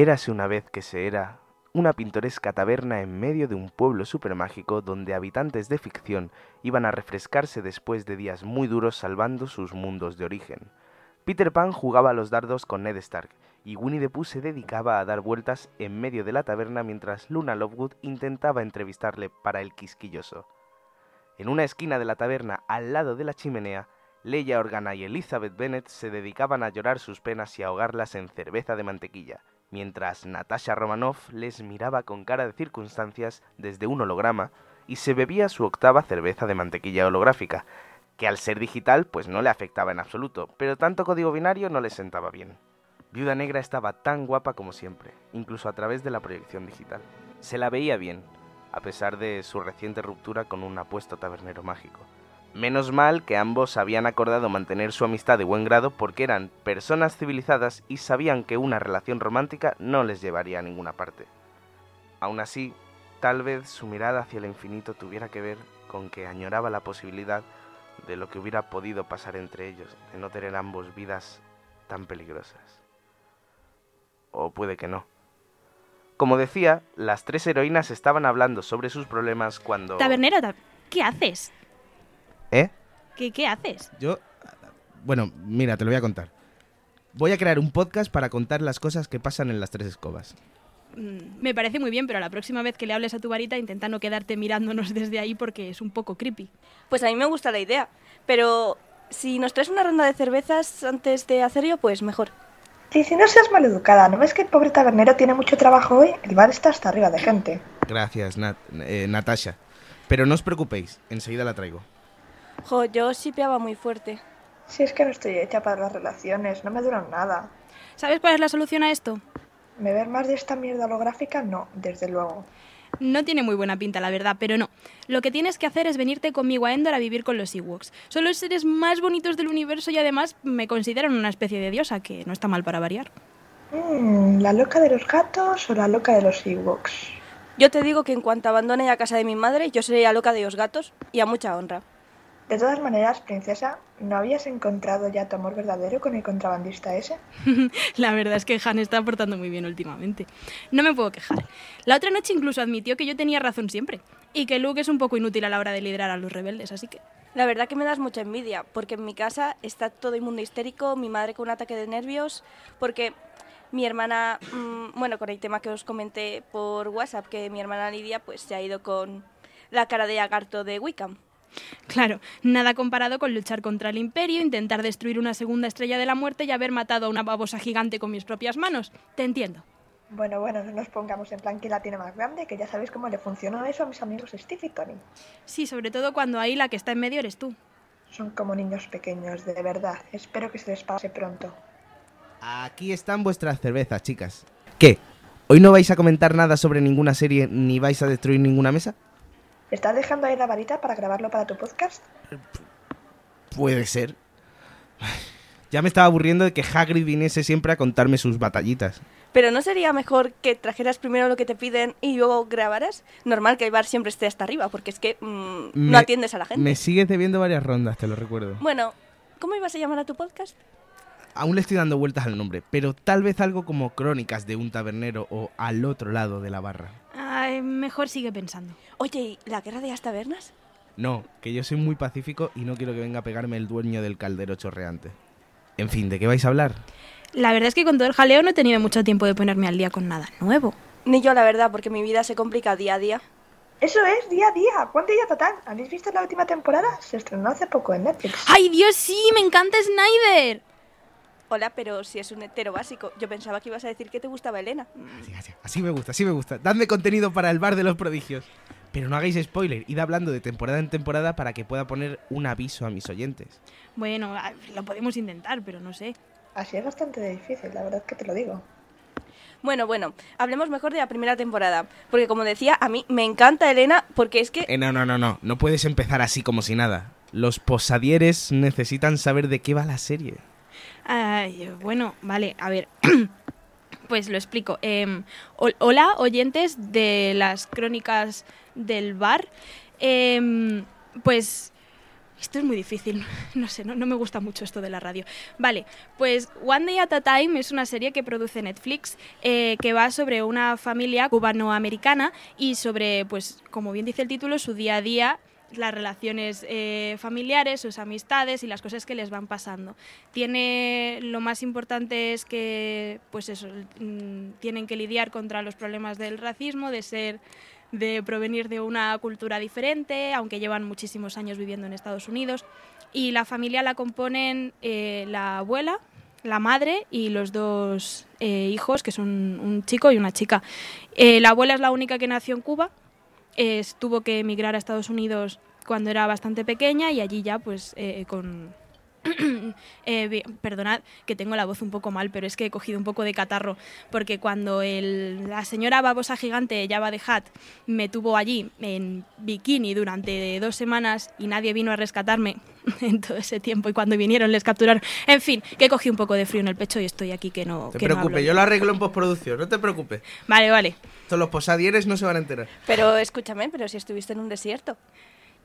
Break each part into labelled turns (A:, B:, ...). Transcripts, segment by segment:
A: Érase una vez que se era una pintoresca taberna en medio de un pueblo supermágico donde habitantes de ficción iban a refrescarse después de días muy duros salvando sus mundos de origen. Peter Pan jugaba a los dardos con Ned Stark y Winnie the Pooh se dedicaba a dar vueltas en medio de la taberna mientras Luna Lovegood intentaba entrevistarle para el quisquilloso. En una esquina de la taberna, al lado de la chimenea, Leia Organa y Elizabeth Bennet se dedicaban a llorar sus penas y ahogarlas en cerveza de mantequilla, mientras Natasha Romanoff les miraba con cara de circunstancias desde un holograma y se bebía su octava cerveza de mantequilla holográfica, que al ser digital pues no le afectaba en absoluto, pero tanto código binario no le sentaba bien. Viuda Negra estaba tan guapa como siempre, incluso a través de la proyección digital. Se la veía bien, a pesar de su reciente ruptura con un apuesto tabernero mágico. Menos mal que ambos habían acordado mantener su amistad de buen grado porque eran personas civilizadas y sabían que una relación romántica no les llevaría a ninguna parte. Aún así, tal vez su mirada hacia el infinito tuviera que ver con que añoraba la posibilidad de lo que hubiera podido pasar entre ellos, de no tener ambos vidas tan peligrosas. O puede que no. Como decía, las tres heroínas estaban hablando sobre sus problemas cuando...
B: Tabernero, ¿qué haces?
A: ¿Eh?
B: ¿Qué, ¿Qué haces?
C: Yo, bueno, mira, te lo voy a contar. Voy a crear un podcast para contar las cosas que pasan en las tres escobas.
B: Mm, me parece muy bien, pero la próxima vez que le hables a tu varita intenta no quedarte mirándonos desde ahí porque es un poco creepy.
D: Pues a mí me gusta la idea, pero si nos traes una ronda de cervezas antes de hacerlo, pues mejor.
E: Sí, si no seas maleducada, ¿no ves que el pobre tabernero tiene mucho trabajo hoy? El bar está hasta arriba de gente.
C: Gracias, Nat eh, Natasha. Pero no os preocupéis, enseguida la traigo.
D: Jo, yo sipeaba muy fuerte.
E: Si es que no estoy hecha para las relaciones, no me duran nada.
B: ¿Sabes cuál es la solución a esto?
E: ¿Me ver más de esta mierda holográfica? No, desde luego.
B: No tiene muy buena pinta, la verdad, pero no. Lo que tienes que hacer es venirte conmigo a Endor a vivir con los Ewoks. Son los seres más bonitos del universo y además me consideran una especie de diosa, que no está mal para variar.
E: Mm, ¿La loca de los gatos o la loca de los Ewoks?
D: Yo te digo que en cuanto abandone la casa de mi madre, yo seré la loca de los gatos y a mucha honra.
E: De todas maneras, princesa, ¿no habías encontrado ya tu amor verdadero con el contrabandista ese?
B: la verdad es que Han está portando muy bien últimamente. No me puedo quejar. La otra noche incluso admitió que yo tenía razón siempre y que Luke es un poco inútil a la hora de liderar a los rebeldes, así que...
D: La verdad que me das mucha envidia, porque en mi casa está todo el mundo histérico, mi madre con un ataque de nervios, porque mi hermana, mmm, bueno, con el tema que os comenté por WhatsApp, que mi hermana Lidia pues se ha ido con la cara de lagarto de Wickham.
B: Claro, nada comparado con luchar contra el imperio, intentar destruir una segunda estrella de la muerte y haber matado a una babosa gigante con mis propias manos. Te entiendo.
E: Bueno, bueno, no nos pongamos en plan que la tiene más grande, que ya sabéis cómo le funcionó eso a mis amigos Steve y Tony.
B: Sí, sobre todo cuando ahí la que está en medio eres tú.
E: Son como niños pequeños, de verdad. Espero que se les pase pronto.
C: Aquí están vuestras cervezas, chicas. ¿Qué? ¿Hoy no vais a comentar nada sobre ninguna serie ni vais a destruir ninguna mesa?
E: ¿Estás dejando ahí la varita para grabarlo para tu podcast?
C: Puede ser. Ya me estaba aburriendo de que Hagrid viniese siempre a contarme sus batallitas.
D: Pero ¿no sería mejor que trajeras primero lo que te piden y luego grabaras? Normal que el bar siempre esté hasta arriba, porque es que mmm,
C: Me-
D: no atiendes a la gente.
C: Me sigues debiendo varias rondas, te lo recuerdo.
D: Bueno, ¿cómo ibas a llamar a tu podcast?
C: Aún le estoy dando vueltas al nombre, pero tal vez algo como Crónicas de un tabernero o Al otro lado de la barra.
B: Ay, mejor sigue pensando.
D: Oye, ¿y la guerra de las tabernas?
C: No, que yo soy muy pacífico y no quiero que venga a pegarme el dueño del caldero chorreante. En fin, ¿de qué vais a hablar?
B: La verdad es que con todo el jaleo no he tenido mucho tiempo de ponerme al día con nada nuevo.
D: Ni yo, la verdad, porque mi vida se complica día a día.
E: Eso es, día a día. ¿Cuál día total? ¿Habéis visto la última temporada? Se estrenó hace poco en Netflix.
B: ¡Ay, Dios, sí! ¡Me encanta Snyder!
D: Hola, pero si es un hetero básico. Yo pensaba que ibas a decir que te gustaba Elena.
C: Así, así, así me gusta, así me gusta. Dadme contenido para el bar de los prodigios. Pero no hagáis spoiler, id hablando de temporada en temporada para que pueda poner un aviso a mis oyentes.
B: Bueno, ah, lo podemos intentar, pero no sé.
E: Así es bastante difícil, la verdad que te lo digo.
D: Bueno, bueno, hablemos mejor de la primera temporada. Porque como decía, a mí me encanta Elena porque es que...
C: Eh, no, no, no, no, no puedes empezar así como si nada. Los posadieres necesitan saber de qué va la serie.
B: Ay, bueno, vale, a ver. pues lo explico. Hol- hola, oyentes de las crónicas del bar. Em, pues Esto es muy difícil, no sé, no, no, me gusta mucho esto de la radio. Vale, pues One Day at a Time es una serie que produce Netflix eh, que va sobre una familia cubanoamericana y sobre, pues, como bien dice el título, su día a día las relaciones eh, familiares, sus amistades y las cosas que les van pasando. Tiene lo más importante es que, pues eso, mm, tienen que lidiar contra los problemas del racismo, de ser de provenir de una cultura diferente, aunque llevan muchísimos años viviendo en Estados Unidos. Y la familia la componen eh, la abuela, la madre y los dos eh, hijos, que son un chico y una chica. La abuela es la única que nació en Cuba, tuvo que emigrar a Estados Unidos cuando era bastante pequeña y allí ya pues con eh, perdonad que tengo la voz un poco mal, pero es que he cogido un poco de catarro, porque cuando la señora babosa gigante Java de Hat me tuvo allí en bikini durante dos semanas y nadie vino a rescatarme en todo ese tiempo y cuando vinieron les capturaron. En fin, que cogí un poco de frío en el pecho y estoy aquí que no...
C: Te preocupes, yo lo arreglo en postproducción, no te preocupes.
B: Vale, vale.
C: Todos los posadieres no se van a enterar.
D: Pero escúchame, pero si estuviste en un desierto.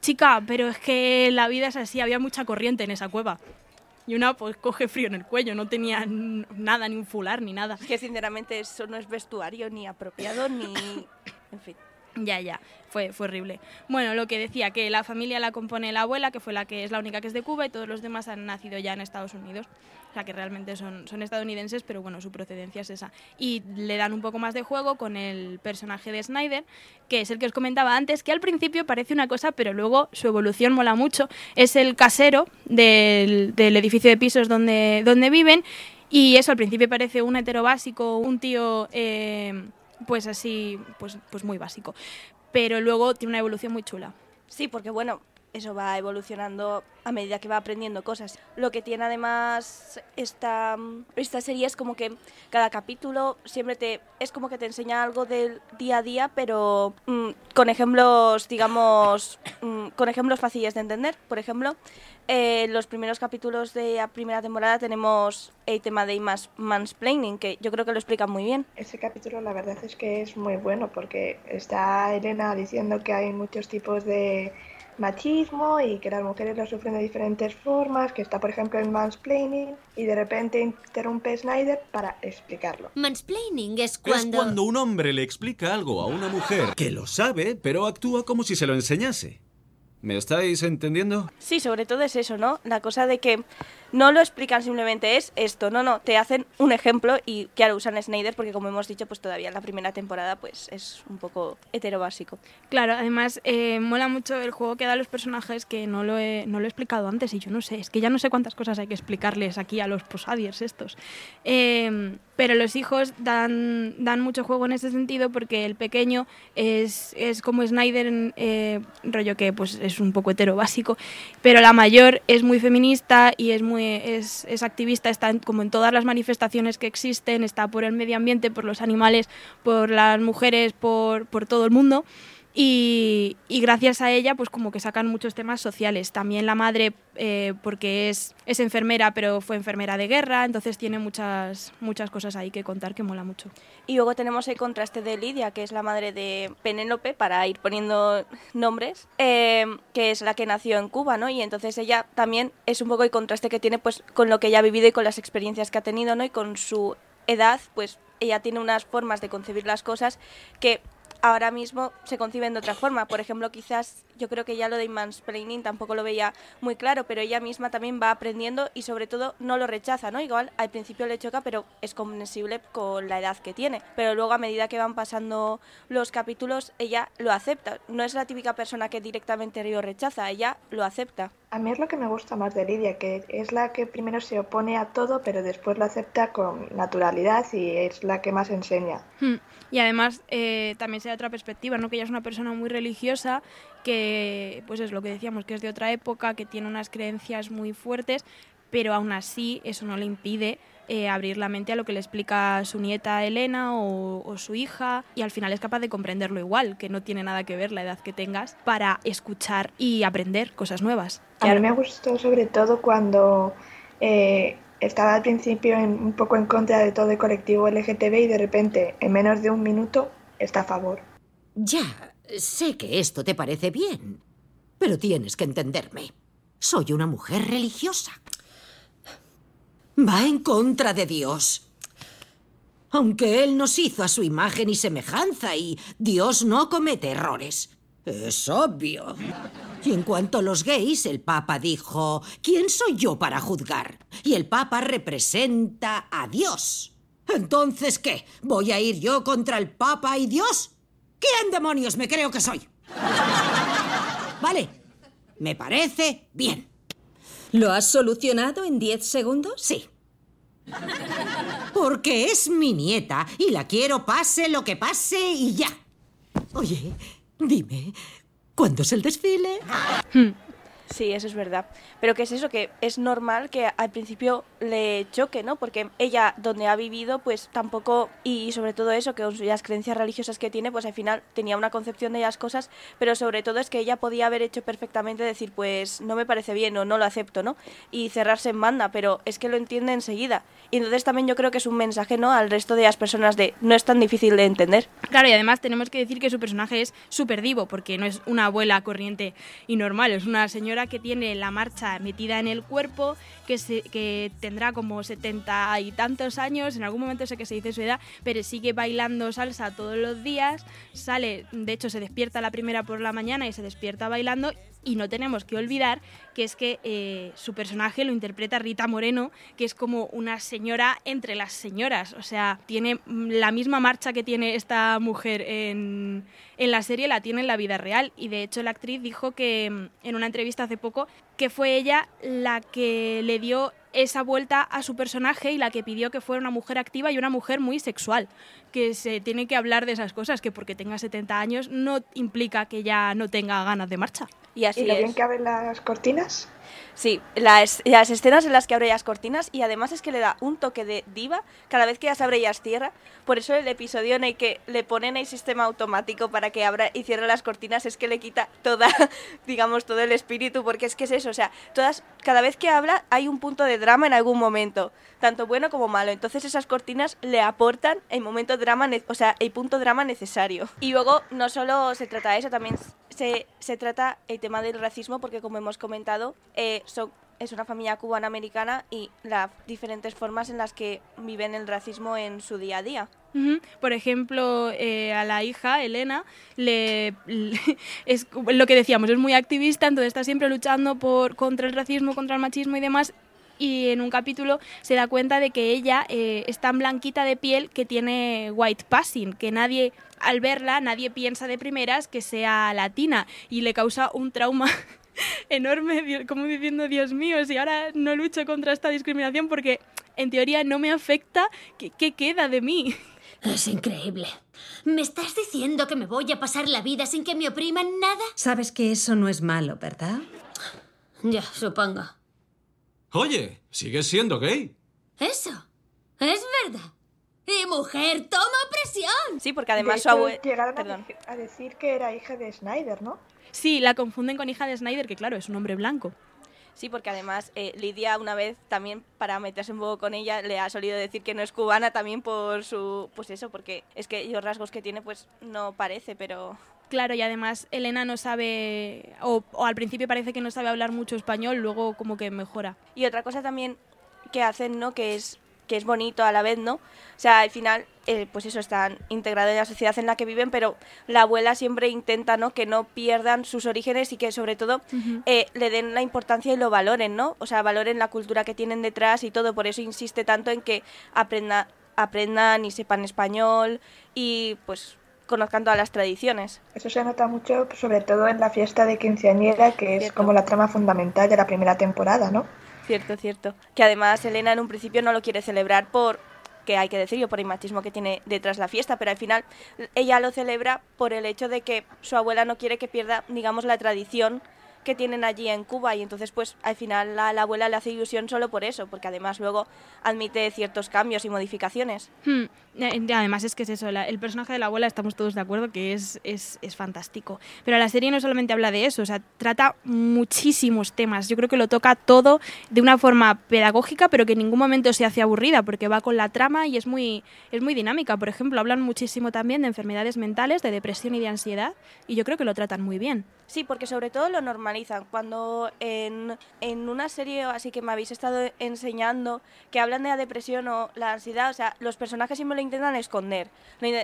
B: Chica, pero es que la vida es así, había mucha corriente en esa cueva. Y una pues coge frío en el cuello, no tenía nada, ni un fular, ni nada.
D: Es que sinceramente eso no es vestuario ni apropiado, ni... en fin.
B: Ya, ya, fue, fue horrible. Bueno, lo que decía, que la familia la compone la abuela, que fue la que es la única que es de Cuba, y todos los demás han nacido ya en Estados Unidos. O sea, que realmente son, son estadounidenses, pero bueno, su procedencia es esa. Y le dan un poco más de juego con el personaje de Snyder, que es el que os comentaba antes, que al principio parece una cosa, pero luego su evolución mola mucho. Es el casero del, del edificio de pisos donde, donde viven, y eso al principio parece un hetero básico, un tío... Eh, pues así, pues, pues muy básico. Pero luego tiene una evolución muy chula.
D: Sí, porque bueno, eso va evolucionando a medida que va aprendiendo cosas. Lo que tiene además esta, esta serie es como que cada capítulo siempre te es como que te enseña algo del día a día, pero mm, con ejemplos, digamos, mm, con ejemplos fáciles de entender. Por ejemplo, en los primeros capítulos de la primera temporada tenemos el tema de mansplaining, que yo creo que lo explica muy bien.
E: Ese capítulo la verdad es que es muy bueno porque está Elena diciendo que hay muchos tipos de machismo y que las mujeres lo sufren de diferentes formas, que está por ejemplo el mansplaining y de repente interrumpe Snyder para explicarlo.
F: Mansplaining es cuando...
G: Es cuando un hombre le explica algo a una mujer que lo sabe, pero actúa como si se lo enseñase. ¿Me estáis entendiendo?
D: Sí, sobre todo es eso, ¿no? La cosa de que no lo explican simplemente es esto, no, no, te hacen un ejemplo y claro, usan Snyder porque como hemos dicho, pues todavía en la primera temporada pues es un poco hetero básico.
B: Claro, además eh, mola mucho el juego que da a los personajes que no lo, he, no lo he explicado antes y yo no sé, es que ya no sé cuántas cosas hay que explicarles aquí a los posadiers estos. Eh, pero los hijos dan, dan mucho juego en ese sentido porque el pequeño es, es como Snyder, eh, rollo que pues es un poco hetero básico, pero la mayor es muy feminista y es muy es, activista, está como en todas las manifestaciones que existen, está por el medio ambiente, por los animales, por las mujeres, por, por todo el mundo. Y, gracias a ella, pues como que sacan muchos temas sociales. También la madre, eh, porque es, es enfermera, pero fue enfermera de guerra, entonces tiene muchas, muchas cosas ahí que contar que mola mucho.
D: Y luego tenemos el contraste de Lidia, que es la madre de Penélope, para ir poniendo nombres, eh, que es la que nació en Cuba, ¿no? Y entonces ella también es un poco el contraste que tiene pues con lo que ella ha vivido y con las experiencias que ha tenido, ¿no? Y con su edad, pues ella tiene unas formas de concebir las cosas que ahora mismo se conciben de otra forma. Por ejemplo, quizás yo creo que ya lo de mansplaining tampoco lo veía muy claro, pero ella misma también va aprendiendo y sobre todo no lo rechaza, ¿no? Igual al principio le choca, pero es comprensible con la edad que tiene. Pero luego a medida que van pasando los capítulos, ella lo acepta. No es la típica persona que directamente lo rechaza, ella lo acepta.
E: A mí es lo que me gusta más de Lidia, que es la que primero se opone a todo, pero después lo acepta con naturalidad y es la que más enseña.
B: Hmm. Y además eh, también se da otra perspectiva, ¿no? Que ella es una persona muy religiosa, que pues es lo que decíamos, que es de otra época, que tiene unas creencias muy fuertes, pero aún así eso no le impide eh, abrir la mente a lo que le explica su nieta Elena o, su hija y al final es capaz de comprenderlo igual, que no tiene nada que ver la edad que tengas para escuchar y aprender cosas nuevas.
E: A mí me gustó sobre todo cuando eh, estaba al principio un poco en contra de todo el colectivo LGTB y de repente en menos de un minuto está a favor.
F: Ya, sé que esto te parece bien, pero tienes que entenderme. Soy una mujer religiosa. Va en contra de Dios. Aunque Él nos hizo a su imagen y semejanza y Dios no comete errores. Es obvio. Y en cuanto a los gays, el Papa dijo, ¿quién soy yo para juzgar? Y el Papa representa a Dios. Entonces, ¿qué? ¿Voy a ir yo contra el Papa y Dios? ¿Quién demonios me creo que soy? Vale, me parece bien.
H: ¿Lo has solucionado en 10 segundos?
F: Sí. Porque es mi nieta y la quiero pase lo que pase y ya. Oye, dime, ¿cuándo es el desfile?
D: Sí, eso es verdad. Pero que es eso, que es normal que al principio le choque, ¿no? Porque ella, donde ha vivido, pues tampoco, y sobre todo eso, que las creencias religiosas que tiene, pues al final tenía una concepción de las cosas, pero sobre todo es que ella podía haber hecho perfectamente decir, pues no me parece bien o no lo acepto, ¿no? Y cerrarse en banda, pero es que lo entiende enseguida. Y entonces también yo creo que es un mensaje, ¿no? Al resto de las personas de no es tan difícil de entender.
B: Claro, y además tenemos que decir que su personaje es súper divo, porque no es una abuela corriente y normal, es una señora que tiene la marcha metida en el cuerpo, que, se, que tendrá como setenta y tantos años, en algún momento sé que se dice su edad, pero sigue bailando salsa todos los días, sale, de hecho se despierta la primera por la mañana y se despierta bailando y no tenemos que olvidar que es que eh, su personaje lo interpreta Rita Moreno, que es como una señora entre las señoras. O sea, tiene la misma marcha que tiene esta mujer en, en la serie, la tiene en la vida real. Y de hecho la actriz dijo que mm, en una entrevista hace poco que fue ella la que le dio esa vuelta a su personaje y la que pidió que fuera una mujer activa y una mujer muy sexual, que se tiene que hablar de esas cosas, que porque tenga 70 años no implica que ya no tenga ganas de marcha.
D: Y así
E: ¿Y lo
D: es.
E: bien que abren las cortinas?
D: Sí, las, las escenas en las que abre las cortinas y además es que le da un toque de diva cada vez que ya se abre y las cierra. Por eso el episodio en el que le ponen el sistema automático para que abra y cierre las cortinas es que le quita toda, digamos, todo el espíritu, porque es que es eso, o sea, todas, cada vez que habla hay un punto de drama en algún momento, tanto bueno como malo. Entonces esas cortinas le aportan el momento drama, o sea, el punto drama necesario. Y luego no solo se trata de eso, también se, se trata el tema del racismo, porque como hemos comentado, eh, es una familia cubana-americana y las diferentes formas en las que viven el racismo en su día a día.
B: Por ejemplo, eh, a la hija, Elena, le, le- es lo que decíamos, es muy activista, entonces está siempre luchando por, contra el racismo, contra el machismo y demás. Y en un capítulo se da cuenta de que ella eh, es tan blanquita de piel que tiene white passing, que nadie, al verla, nadie piensa de primeras que sea latina y le causa un trauma enorme, como diciendo, Dios mío, si ahora no lucho contra esta discriminación porque en teoría no me afecta, ¿qué, qué queda de mí?
I: Es increíble. ¿Me estás diciendo que me voy a pasar la vida sin que me opriman nada?
H: Sabes que eso no es malo, ¿verdad?
I: Ya, supongo.
G: Oye, ¿sigues siendo gay?
I: Eso. Es verdad. Y mujer, toma presión.
D: Sí, porque además
E: de
D: su abuela...
E: llegaron
D: Perdón.
E: a decir que era hija de Snyder, ¿no?
B: Sí, la confunden con hija de Snyder, que claro, es un hombre blanco.
D: Sí, porque además eh, Lidia una vez también para meterse un poco con ella le ha solido decir que no es cubana también por su pues eso, porque es que los rasgos que tiene pues no parece, pero
B: Claro, y además Elena no sabe, o, o al principio parece que no sabe hablar mucho español, luego como que mejora.
D: y otra cosa también que hacen, ¿no? Que es que es bonito a la vez, ¿no? O sea, al final, eh, pues eso, están integrados en la sociedad en la que viven, pero la abuela siempre intenta, ¿no? Que no pierdan sus orígenes y que sobre todo eh, le den la importancia y lo valoren, ¿no? O sea, valoren la cultura que tienen detrás y todo, por eso insiste tanto en que aprenda, aprendan y sepan español y pues conozcan todas las tradiciones.
E: Eso se nota mucho, sobre todo en la fiesta de quinceañera, que es
D: Cierto.
E: como la trama fundamental de la primera temporada, ¿no?
D: Cierto, cierto. Que además Elena en un principio no lo quiere celebrar por que hay que decirlo por el machismo que tiene detrás la fiesta, pero al final ella lo celebra por el hecho de que su abuela no quiere que pierda, digamos, la tradición que tienen allí en Cuba y entonces pues al final la, la abuela le hace ilusión solo por eso, porque además luego admite ciertos cambios y modificaciones.
B: Hmm, Además es que es eso, el personaje de la abuela estamos todos de acuerdo que es, es, es fantástico. Pero la serie no solamente habla de eso, o sea, trata muchísimos temas. Yo creo que lo toca todo de una forma pedagógica, pero que en ningún momento se hace aburrida, porque va con la trama y es muy, es muy dinámica. Por ejemplo, hablan muchísimo también de enfermedades mentales, de depresión y de ansiedad, y yo creo que lo tratan muy bien.
D: Sí, porque sobre todo lo normalizan. Cuando en, en una serie así que me habéis estado enseñando que hablan de la depresión o la ansiedad, o sea, los personajes siempre lo intentan esconder.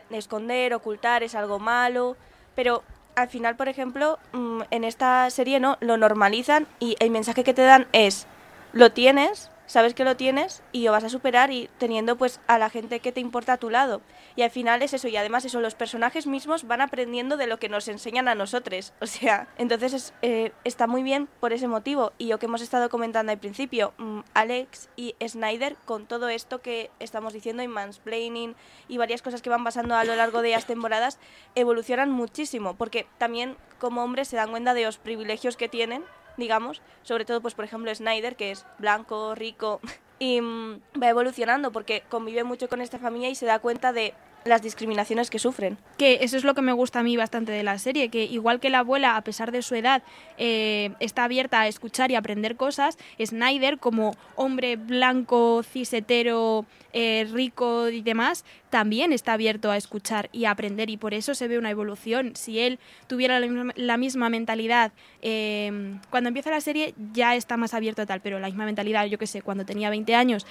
D: Esconder, ocultar, es algo malo, pero al final, por ejemplo, mm, en esta serie no, lo normalizan y el mensaje que te dan es, lo tienes, sabes que lo tienes y lo vas a superar y teniendo pues a la gente que te importa a tu lado. Y al final es eso, y además eso, los personajes mismos van aprendiendo de lo que nos enseñan a nosotros. O sea, entonces es, eh, está muy bien por ese motivo. Y lo que hemos estado comentando al principio, mm, Alex y Snyder, con todo esto que estamos diciendo, y mansplaining y varias cosas que van pasando a lo largo de las temporadas, evolucionan muchísimo, porque también como hombres se dan cuenta de los privilegios que tienen digamos, sobre todo pues por ejemplo Snyder, que es blanco, rico, y mm, va evolucionando porque convive mucho con esta familia y se da cuenta de las discriminaciones que sufren.
B: Que eso es lo que me gusta a mí bastante de la serie, que igual que la abuela, a pesar de su edad, eh, está abierta a escuchar y aprender cosas, Snyder, como hombre blanco, cisetero, eh, rico y demás, también está abierto a escuchar y a aprender y por eso se ve una evolución. Si él tuviera la misma, mentalidad, eh, cuando empieza la serie ya está más abierto a tal, pero la misma mentalidad, yo que sé, cuando tenía 20 años,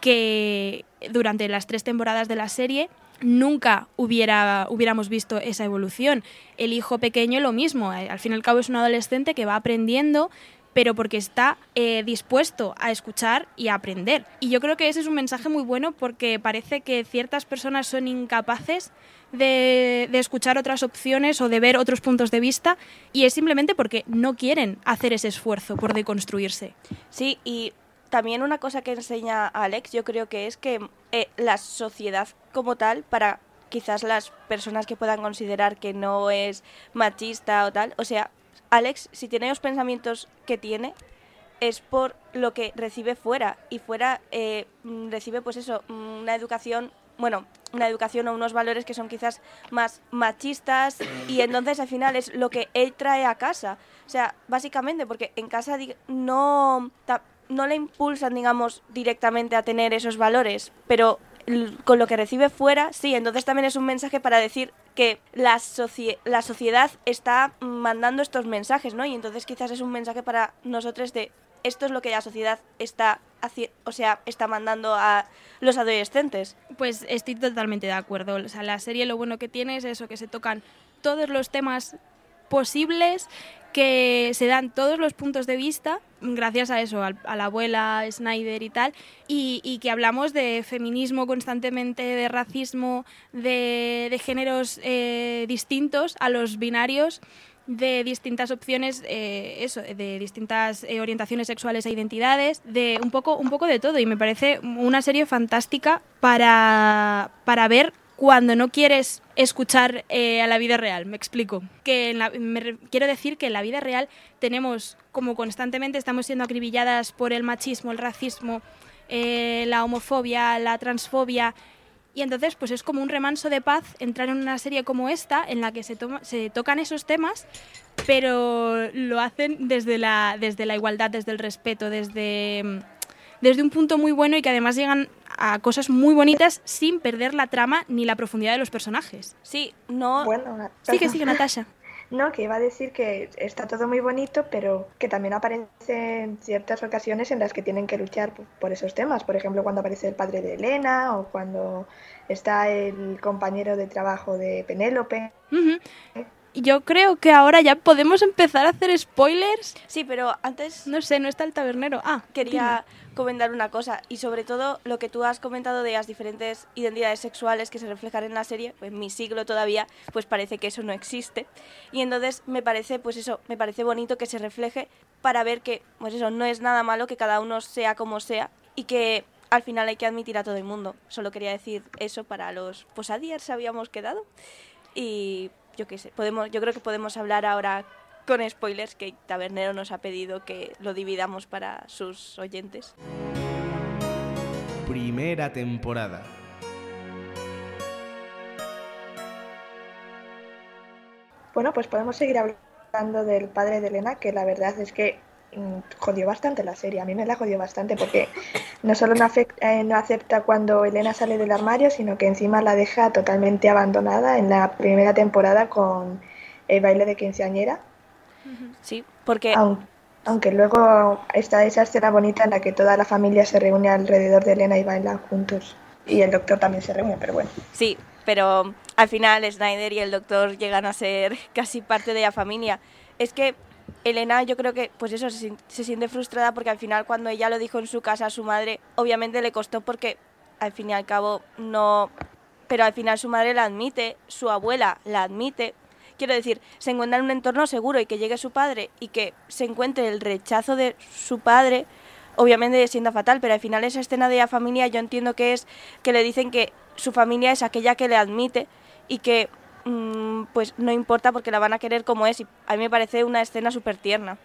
B: que durante las tres temporadas de la serie nunca hubiera, hubiéramos visto esa evolución. El hijo pequeño lo mismo, eh, al fin y al cabo es un adolescente que va aprendiendo pero porque está eh, dispuesto a escuchar y a aprender. Y yo creo que ese es un mensaje muy bueno porque parece que ciertas personas son incapaces de, de, escuchar otras opciones o de ver otros puntos de vista y es simplemente porque no quieren hacer ese esfuerzo por deconstruirse.
D: Sí, y también una cosa que enseña Alex yo creo que es que eh, la sociedad como tal, para quizás las personas que puedan considerar que no es machista o tal, o sea, Alex, si tiene los pensamientos que tiene, es por lo que recibe fuera. Y fuera eh, recibe, pues eso, una educación, bueno, una educación o unos valores que son quizás más machistas. Y entonces al final es lo que él trae a casa. O sea, básicamente, porque en casa no, no le impulsan, digamos, directamente a tener esos valores, pero con lo que recibe fuera, sí, entonces también es un mensaje para decir que la, socie la sociedad está mandando estos mensajes, ¿no? Y entonces quizás es un mensaje para nosotros de esto es lo que la sociedad está o sea, está mandando a los adolescentes.
B: Pues estoy totalmente de acuerdo. O sea, la serie lo bueno que tiene es eso, que se tocan todos los temas posibles, que se dan todos los puntos de vista, gracias a eso, a, la abuela Snyder y tal, y, que hablamos de feminismo constantemente, de racismo, de, de géneros eh, distintos a los binarios de distintas opciones, eh, eso, de distintas eh, orientaciones sexuales e identidades, de un poco, un poco de todo. Y me parece una serie fantástica para, para ver cuando no quieres escuchar eh, a la vida real. Me explico. Que quiero decir que en la vida real tenemos, como constantemente estamos siendo acribilladas por el machismo, el racismo, eh, la homofobia, la transfobia. Y entonces, pues es como un remanso de paz entrar en una serie como esta, en la que se, toma, se tocan esos temas, pero lo hacen desde la, desde la igualdad, desde el respeto, desde, desde un punto muy bueno y que además llegan a cosas muy bonitas sin perder la trama ni la profundidad de los personajes.
D: Sí, no.
E: Bueno,
B: sigue, sigue, Natasha.
E: No, que iba a decir que está todo muy bonito, pero que también aparecen ciertas ocasiones en las que tienen que luchar por esos temas. Por ejemplo, cuando aparece el padre de Elena o cuando está el compañero de trabajo de Penélope.
B: Uh -huh. Yo creo que ahora ya podemos empezar a hacer spoilers.
D: Sí, pero antes...
B: No sé, no está el tabernero. Ah,
D: quería dime. comentar una cosa. Y sobre todo lo que tú has comentado de las diferentes identidades sexuales que se reflejan en la serie, pues en mi siglo todavía, pues parece que eso no existe. Y entonces me parece, pues eso, me parece bonito que se refleje para ver que, pues eso, no es nada malo que cada uno sea como sea y que al final hay que admitir a todo el mundo. Solo quería decir eso para los posadiers habíamos quedado. Y yo qué sé, podemos, yo creo que podemos hablar ahora con spoilers que Tabernero nos ha pedido que lo dividamos para sus oyentes.
C: Primera temporada.
E: Bueno, pues podemos seguir hablando del padre de Elena, que la verdad es que jodió bastante la serie. A mí me la jodió bastante porque no solo no, eh, no, acepta cuando Elena sale del armario, sino que encima la deja totalmente abandonada en la primera temporada con el baile de quinceañera.
D: Sí, porque...
E: Aun- Aunque luego está esa escena bonita en la que toda la familia se reúne alrededor de Elena y bailan juntos. Y el doctor también se reúne, pero bueno.
D: Sí, pero al final Snyder y el doctor llegan a ser casi parte de la familia. Es que Elena yo creo que pues eso se, se siente frustrada porque al final cuando ella lo dijo en su casa a su madre, obviamente le costó porque al fin y al cabo no... Pero al final su madre la admite, su abuela la admite. Quiero decir, se encuentra en un entorno seguro y que llegue su padre y que se encuentre el rechazo de su padre, obviamente sienta fatal, pero al final esa escena de la familia yo entiendo que es que le dicen que su familia es aquella que le admite y que pues no importa porque la van a querer como es y a mí me parece una escena súper tierna.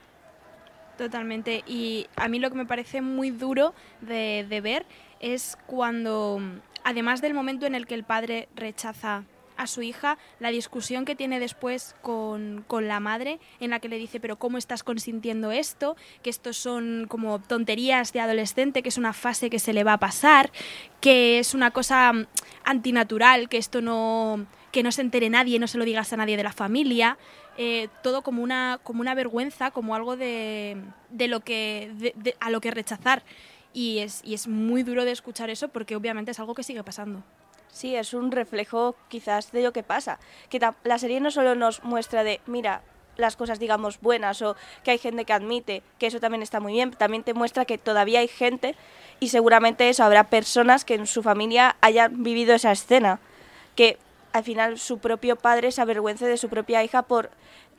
B: Totalmente. Y a mí lo que me parece muy duro de, de ver es cuando, además del momento en el que el padre rechaza a su hija, la discusión que tiene después con, con la madre, en la que le dice, pero ¿cómo estás consintiendo esto? Que estos son como tonterías de adolescente, que es una fase que se le va a pasar, que es una cosa mm, antinatural, que esto no, que no se entere nadie, no se lo digas a nadie de la familia. eh, todo como una, como una vergüenza, como algo de, de lo que, a lo que rechazar. Y es, y es muy duro de escuchar eso porque obviamente es algo que sigue pasando.
D: Sí, es un reflejo quizás de lo que pasa. Que la serie no solo nos muestra de, mira, las cosas digamos buenas o que hay gente que admite, que eso también está muy bien, también te muestra que todavía hay gente y seguramente eso habrá personas que en su familia hayan vivido esa escena, que al final su propio padre se avergüence de su propia hija por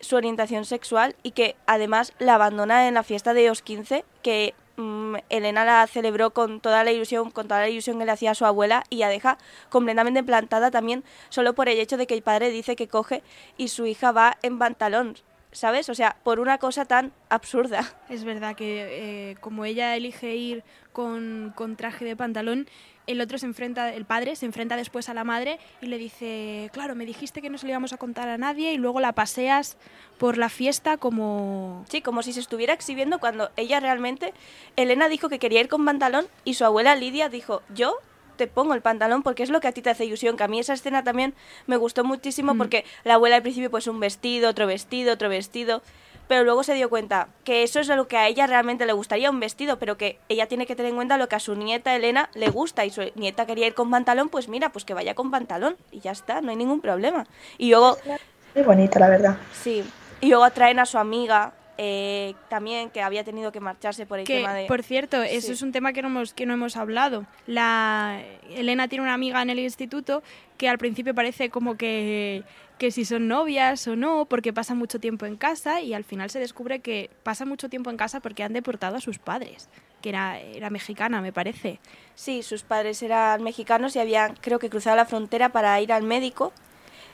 D: su orientación sexual y que además la abandona en la fiesta de los 15, que mm, Elena la celebró con toda la ilusión, con toda la ilusión que le hacía a su abuela y la deja completamente plantada también solo por el hecho de que el padre dice que coge y su hija va en pantalón, ¿sabes? O sea, por una cosa tan absurda.
B: Es verdad que eh, como ella elige ir con, con traje de pantalón, el otro se enfrenta, el padre se enfrenta después a la madre y le dice, claro, me dijiste que no se lo íbamos a contar a nadie y luego la paseas por la fiesta como...
D: Sí, como si se estuviera exhibiendo cuando ella realmente, Elena dijo que quería ir con pantalón y su abuela Lidia dijo, yo te pongo el pantalón porque es lo que a ti te hace ilusión, que a mí esa escena también me gustó muchísimo
B: Mm.
D: porque la abuela al principio pues un vestido, otro vestido, otro vestido, pero luego se dio cuenta que eso es lo que a ella realmente le gustaría, un vestido, pero que ella tiene que tener en cuenta lo que a su nieta Elena le gusta y su nieta quería ir con pantalón, pues mira, pues que vaya con pantalón y ya está, no hay ningún problema. Y luego...
E: Muy bonita, la verdad.
D: Sí, y luego atraen a su amiga eh, también, que había tenido que marcharse por el
B: Que,
D: tema de...
B: por cierto, eso
D: Sí.
B: es un tema que no, hemos, que no hemos hablado. La Elena tiene una amiga en el instituto que al principio parece como que, que si son novias o no, porque pasa mucho tiempo en casa y al final se descubre que pasa mucho tiempo en casa porque han deportado a sus padres, que era, era mexicana, me parece.
D: Sí, sus padres eran mexicanos y habían, creo que, cruzado la frontera para ir al médico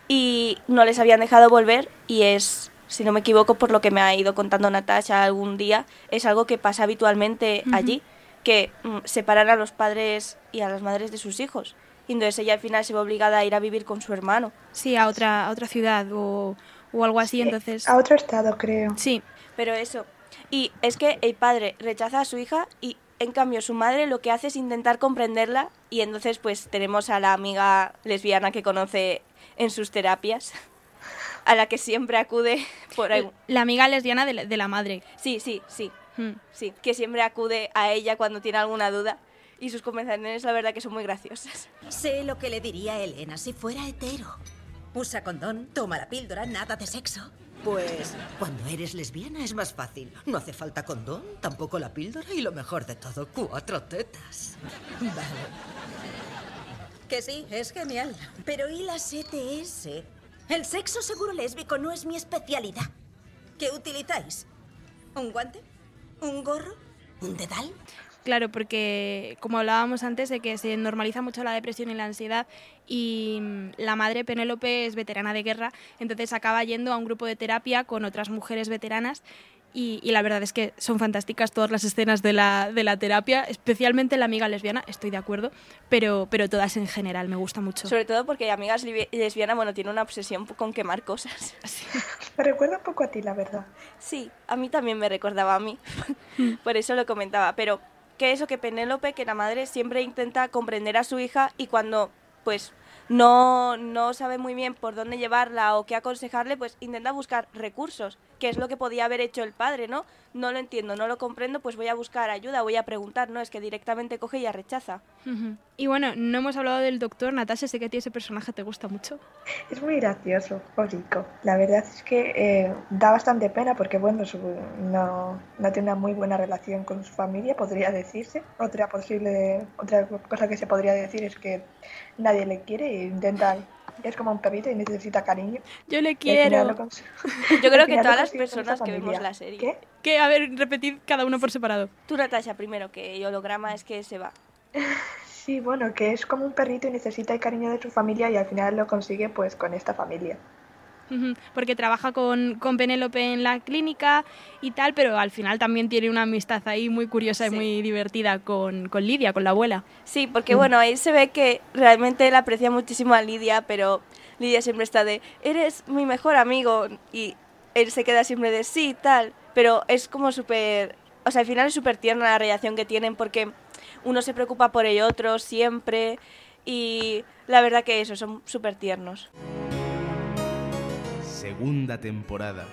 D: y no les habían dejado volver y es, si no me equivoco, por lo que me ha ido contando Natasha algún día, es algo que pasa habitualmente allí, que mm, separan a los padres y a las madres de sus hijos. Y entonces ella al final se ve obligada a ir a vivir con su hermano.
B: Sí, a otra, a otra ciudad o, o algo así, entonces...
E: A otro estado, creo.
B: Sí,
D: Pero eso. Y es que el padre rechaza a su hija y en cambio su madre lo que hace es intentar comprenderla y entonces pues tenemos a la amiga lesbiana que conoce en sus terapias, a la que siempre acude por algún...
B: la amiga lesbiana de la, de la madre.
D: Sí, sí, sí,
B: Hmm.
D: sí, que siempre acude a ella cuando tiene alguna duda y sus conversaciones la verdad que son muy graciosas.
J: Sé lo que le diría a Elena si fuera hetero. Usa condón, toma la píldora, nada de sexo. Pues cuando eres lesbiana es más fácil. No hace falta condón, tampoco la píldora y lo mejor de todo, cuatro tetas. Vale. Que sí, es genial. Pero ¿y las ETS? El sexo seguro lésbico no es mi especialidad. ¿Qué utilizáis? ¿Un guante? ¿Un gorro? ¿Un dedal?
B: Claro, porque como hablábamos antes de que se normaliza mucho la depresión y la ansiedad y la madre Penélope es veterana de guerra, entonces acaba yendo a un grupo de terapia con otras mujeres veteranas y, y la verdad es que son fantásticas todas las escenas de la, de la terapia, especialmente la amiga lesbiana, estoy de acuerdo, pero, pero todas en general me gusta mucho.
D: Sobre todo porque amigas lesbiana, bueno, tiene una obsesión con quemar cosas.
E: Me recuerda un poco a ti, la verdad.
D: Sí, a mí también me recordaba a mí. Por eso lo comentaba. Pero que eso, que Penélope, que la madre siempre intenta comprender a su hija y cuando pues no, no sabe muy bien por dónde llevarla o qué aconsejarle, pues intenta buscar recursos. Qué es lo que podía haber hecho el padre, ¿no? No lo entiendo, no lo comprendo, pues voy a buscar ayuda, voy a preguntar, ¿no? Es que directamente coge y ya rechaza.
B: Y bueno, no hemos hablado del doctor. Natasha, sé que a ti ese personaje te gusta mucho.
E: Es muy gracioso, Orico. La verdad es que eh, da bastante pena porque, bueno, su- no, no tiene una muy buena relación con su familia, podría decirse. Otra posible, otra cosa que se podría decir es que nadie le quiere e intenta, es como un perrito y necesita cariño.
B: Yo le quiero.
D: Yo creo que todas las personas que vemos la serie.
E: ¿Qué?
B: Que, a ver, repetid cada uno por separado.
D: Tú, Natasha, primero, que el holograma es que se va.
E: Sí, bueno, que es como un perrito y necesita el cariño de su familia y al final lo consigue pues con esta familia.
B: Porque trabaja con, con Penélope en la clínica y tal, pero al final también tiene una amistad ahí muy curiosa y muy divertida con, con Lidia, con la abuela.
D: Sí, porque bueno, ahí se ve que realmente él aprecia muchísimo a Lidia, pero Lidia siempre está de, eres mi mejor amigo, y él se queda siempre de, sí, tal, pero es como súper, o sea, al final es súper tierna la relación que tienen porque uno se preocupa por el otro siempre, y la verdad que eso, son súper tiernos.
C: Segunda temporada.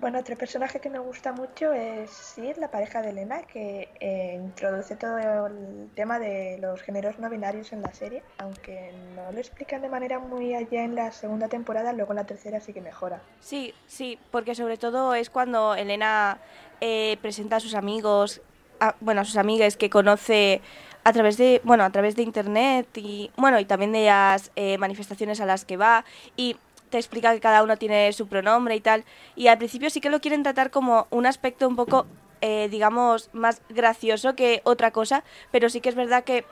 E: Bueno, otro personaje que me gusta mucho es Sir, la pareja de Elena, que eh, introduce todo el tema de los géneros no binarios en la serie, aunque no lo explican de manera muy allá en la segunda temporada, luego en la tercera sí que mejora.
D: Sí, sí, porque sobre todo es cuando Elena eh, presenta a sus amigos, a- bueno, a sus amigas que conoce a través de, bueno, a través de internet y bueno, y también de las eh, manifestaciones a las que va y te explica que cada uno tiene su pronombre y tal. Y al principio sí que lo quieren tratar como un aspecto un poco, eh, digamos, más gracioso que otra cosa, pero sí que es verdad que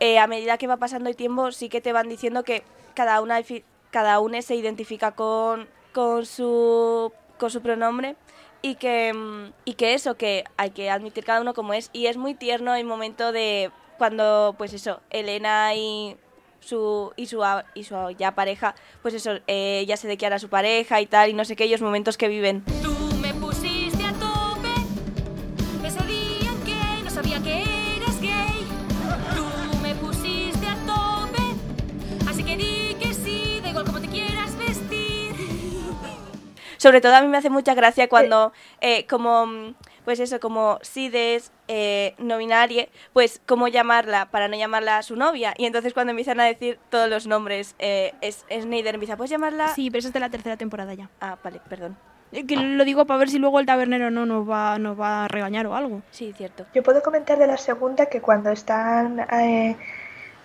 D: eh, a medida que va pasando el tiempo sí que te van diciendo que cada una cada una se identifica con, con su con su pronombre y que mm, y que eso que hay que admitir cada uno como es y es muy tierno el momento de cuando pues eso Elena y su y su y su ya pareja pues eso eh, ya se declara a su pareja y tal y no sé qué ellos momentos que viven
I: Tú me pusiste a tope ese día que no sabía que eras gay. Tú me pusiste a tope, así que di que sí, da igual como te quieras vestir.
D: Sobre todo a mí me hace mucha gracia cuando, eh, como, mm, pues eso, como Sides, eh, no binaria, pues cómo llamarla para no llamarla a su novia. Y entonces cuando empiezan a decir todos los nombres, eh, es, Snyder empieza, ¿puedes llamarla?
B: Sí, pero eso es de la tercera temporada ya.
D: Ah, vale, perdón.
B: Eh, Que lo digo para ver si luego el tabernero no nos va, nos va a regañar o algo.
D: Sí, cierto.
E: Yo puedo comentar de la segunda que cuando están eh,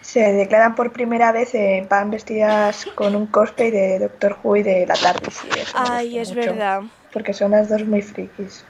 E: se declaran por primera vez eh, van vestidas con un cosplay de Doctor Who y de la tarde. Sí,
D: Ay, es
E: mucho,
D: verdad.
E: Porque son las dos muy frikis.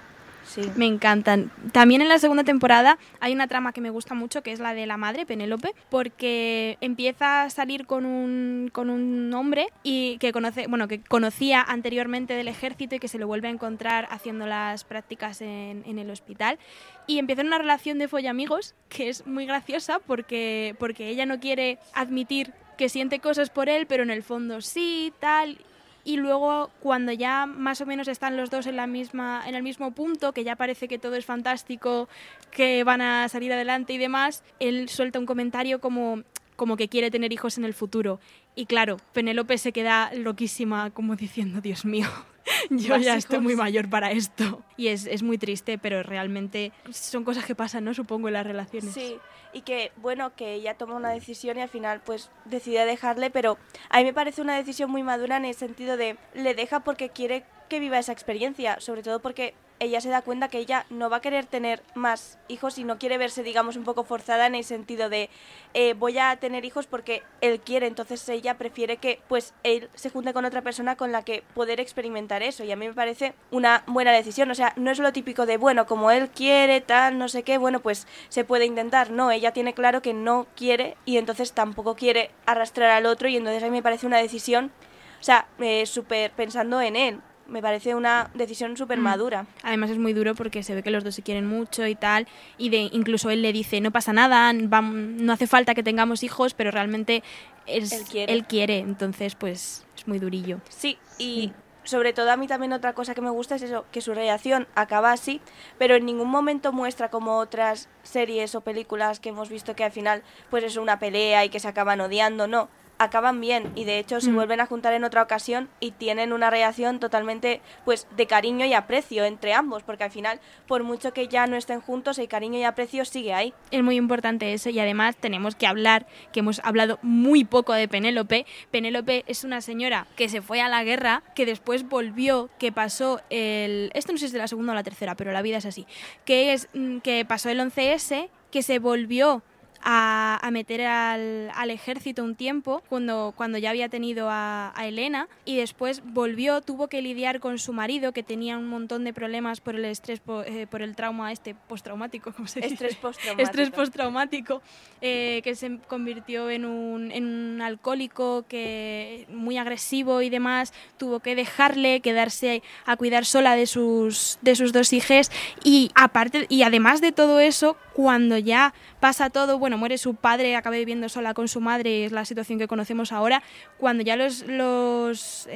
B: Me encantan. También en la segunda temporada hay una trama que me gusta mucho, que es la de la madre, Penélope, porque empieza a salir con un, con un hombre y que conoce, bueno, que conocía anteriormente del ejército y que se lo vuelve a encontrar haciendo las prácticas en, el hospital. Y empiezan una relación de follamigos que es muy graciosa porque, porque ella no quiere admitir que siente cosas por él, pero en el fondo sí, tal. Y luego cuando ya más o menos están los dos en la misma en el mismo punto, que ya parece que todo es fantástico, que van a salir adelante y demás, él suelta un comentario como como que quiere tener hijos en el futuro. Y claro, Penélope se queda loquísima como diciendo, Dios mío, yo
D: Más
B: ya estoy muy mayor para esto. Y es, es muy triste, pero realmente son cosas que pasan, ¿no? Supongo, en las relaciones.
D: Sí, y que bueno, que ella toma una decisión y al final pues decide dejarle, pero a mí me parece una decisión muy madura en el sentido de le deja porque quiere que viva esa experiencia, sobre todo porque ella se da cuenta que ella no va a querer tener más hijos y no quiere verse, digamos, un poco forzada en el sentido de eh, voy a tener hijos porque él quiere, entonces ella prefiere que pues él se junte con otra persona con la que poder experimentar eso. Y a mí me parece una buena decisión, o sea, no es lo típico de bueno, como él quiere, tal, no sé qué, bueno, pues se puede intentar, no, ella tiene claro que no quiere y entonces tampoco quiere arrastrar al otro y entonces a mí me parece una decisión, o sea, eh, súper pensando en él, me parece una decisión súper
B: Mm.
D: madura.
B: Además es muy duro porque se ve que los dos se quieren mucho y tal, y de incluso él le dice, no pasa nada, no hace falta que tengamos hijos, pero realmente es,
D: Él quiere.
B: quiere, entonces pues es muy durillo.
D: Sí, y sobre todo a mí también otra cosa que me gusta es eso, que su relación acaba así, pero en ningún momento muestra como otras series o películas que hemos visto que al final pues es una pelea y que se acaban odiando, no. Acaban bien y de hecho se
B: Mm.
D: vuelven a juntar en otra ocasión y tienen una relación totalmente pues de cariño y aprecio entre ambos, porque al final por mucho que ya no estén juntos el cariño y aprecio sigue ahí.
B: Es muy importante eso y además tenemos que hablar, que hemos hablado muy poco de Penélope. Penélope es una señora que se fue a la guerra, que después volvió, que pasó el... Esto no sé si es de la segunda o la tercera, pero la vida es así. Que es mm, que pasó el 11S, que se volvió a, a meter al, al ejército un tiempo cuando, cuando ya había tenido a, a Elena y después volvió, tuvo que lidiar con su marido que tenía un montón de problemas por el estrés, po- eh, por el trauma este postraumático, ¿cómo se dice?
D: Estrés postraumático.
B: Estrés postraumático, eh, que se convirtió en un, en un alcohólico que muy agresivo y demás, tuvo que dejarle, quedarse a cuidar sola de sus, de sus dos hijas y aparte y además de todo eso, cuando ya pasa todo, bueno, muere su padre, acaba viviendo sola con su madre, es la situación que conocemos ahora, cuando ya los, los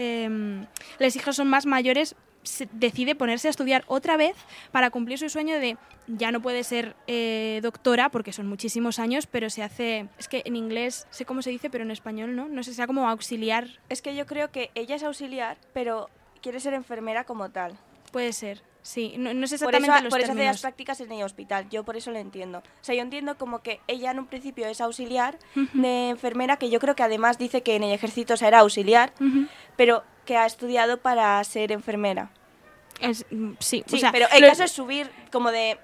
B: las hijas son más mayores, se- decide ponerse a estudiar otra vez para cumplir su sueño de ya no puede ser eh, doctora porque son muchísimos años, pero se hace, es que en inglés sé cómo se dice, pero en español no, no sé, sea como auxiliar,
D: Es que yo creo que ella es auxiliar, pero quiere ser enfermera como tal.
B: puede ser, sí, no, no sé
D: Por
B: exactamente
D: eso,
B: los
D: por eso hace
B: términos.
D: las prácticas en el hospital, yo por eso lo entiendo. O sea, yo entiendo como que ella en un principio es auxiliar de enfermera, que yo creo que además dice que en el ejército será auxiliar, pero que ha estudiado para ser enfermera.
B: Es- mm, sí,
D: Sí,
B: o sea,
D: pero el caso es subir como de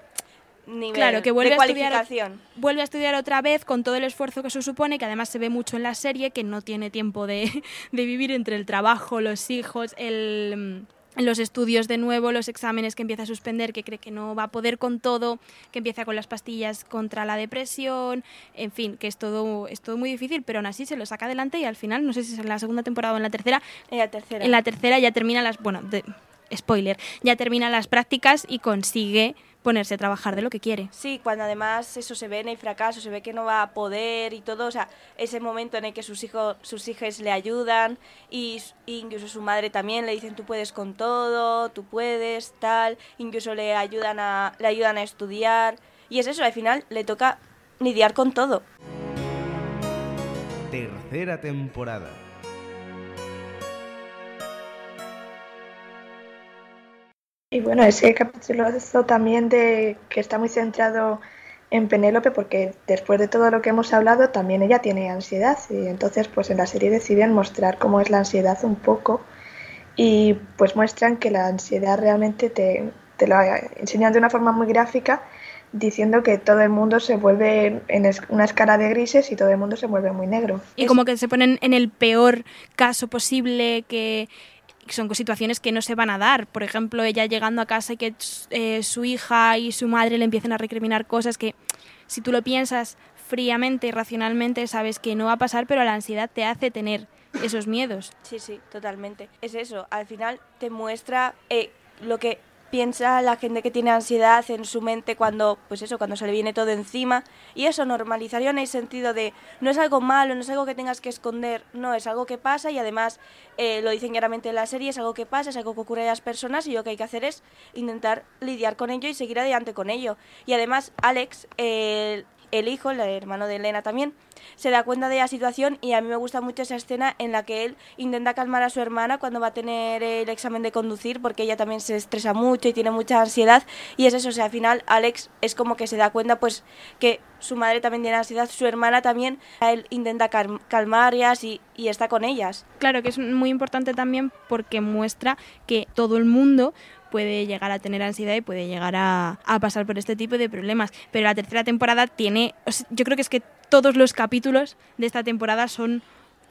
D: nivel,
B: Claro, que vuelve
D: de
B: a estudiar
D: cualificación.
B: vuelve a estudiar otra vez con todo el esfuerzo que eso supone, que además se ve mucho en la serie, que no tiene tiempo de, de vivir entre el trabajo, los hijos, el, mm, los estudios de nuevo, los exámenes que empieza a suspender, que cree que no va a poder con todo, que empieza con las pastillas contra la depresión, en fin, que es todo, es todo muy difícil, pero aún así se lo saca adelante y al final, no sé si es en la segunda temporada o en la tercera,
D: En la tercera.
B: en la tercera ya termina las, bueno, de- spoiler, ya termina las prácticas y consigue ponerse a trabajar de lo que quiere.
D: Sí, cuando además eso se ve en el fracaso, se ve que no va a poder y todo, o sea, ese momento en el que sus hijos, sus hijas le ayudan y, incluso su madre también le dicen tú puedes con todo, tú puedes, tal, incluso le ayudan a, le ayudan a estudiar y es eso, al final le toca lidiar con todo.
C: Tercera temporada.
E: Y bueno, ese capítulo también de que está muy centrado en Penélope porque después de todo lo que hemos hablado también ella tiene ansiedad y entonces pues en la serie deciden mostrar cómo es la ansiedad un poco y pues muestran que la ansiedad realmente te, te lo enseñan de una forma muy gráfica diciendo que todo el mundo se vuelve en una escala de grises y todo el mundo se vuelve muy negro.
B: Y como que se ponen en el peor caso posible, que son situaciones que no se van a dar. Por ejemplo, ella llegando a casa y que eh, su hija y su madre le empiecen a recriminar cosas que, si tú lo piensas fríamente y racionalmente, sabes que no va a pasar, pero la ansiedad te hace tener esos miedos.
D: Sí, sí, totalmente. Es eso, al final te muestra eh, lo que piensa la gente que tiene ansiedad en su mente cuando, pues eso, cuando se le viene todo encima. Y eso, normalizaría en el sentido de, no es algo malo, no es algo que tengas que esconder, no, es algo que pasa y además eh, lo dicen claramente en la serie, es algo que pasa, es algo que ocurre a las personas y lo que hay que hacer es intentar lidiar con ello y seguir adelante con ello. Y además, Alex, el el hijo, el hermano de Elena también, se da cuenta de la situación y a mí me gusta mucho esa escena en la que él intenta calmar a su hermana cuando va a tener el examen de conducir porque ella también se estresa mucho y tiene mucha ansiedad y es eso, o sea, al final Alex es como que se da cuenta pues que su madre también tiene ansiedad, su hermana también, él intenta cal- calmarlas y, y está con ellas.
B: Claro que es muy importante también porque muestra que todo el mundo puede llegar a tener ansiedad y puede llegar a, pasar por este tipo de problemas. Pero la tercera temporada tiene, yo creo que es que todos los capítulos de esta temporada son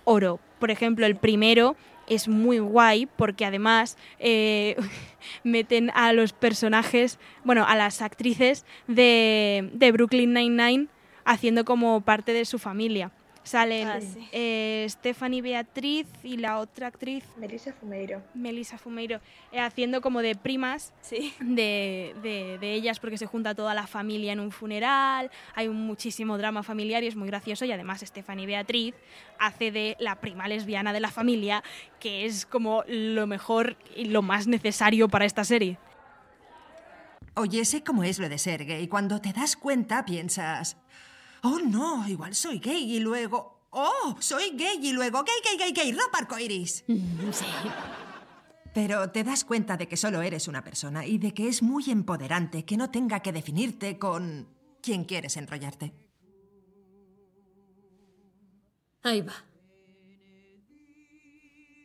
B: oro. Por ejemplo, el primero es muy guay porque además eh, meten a los personajes, bueno, a las actrices de, de Brooklyn Nine-Nine haciendo como parte de su familia. Salen
D: Ah, sí.
B: eh, Stephanie Beatriz y la otra actriz,
E: Melissa Fumeiro.
B: Melissa Fumeiro, eh, haciendo como de primas
D: Sí.
B: de, de- de ellas porque se junta toda la familia en un funeral, hay un muchísimo drama familiar y es muy gracioso y además Stephanie Beatriz hace de la prima lesbiana de la familia, que es como lo mejor y lo más necesario para esta serie.
K: Oye, sé cómo es lo de ser gay. Cuando te das cuenta, piensas, oh no, igual soy gay y luego, Oh, soy gay y luego gay, gay, gay, gay, ropa arcoiris.
L: Sí.
K: Pero te das cuenta de que solo eres una persona y de que es muy empoderante que no tenga que definirte con quién quieres enrollarte.
L: Ahí va.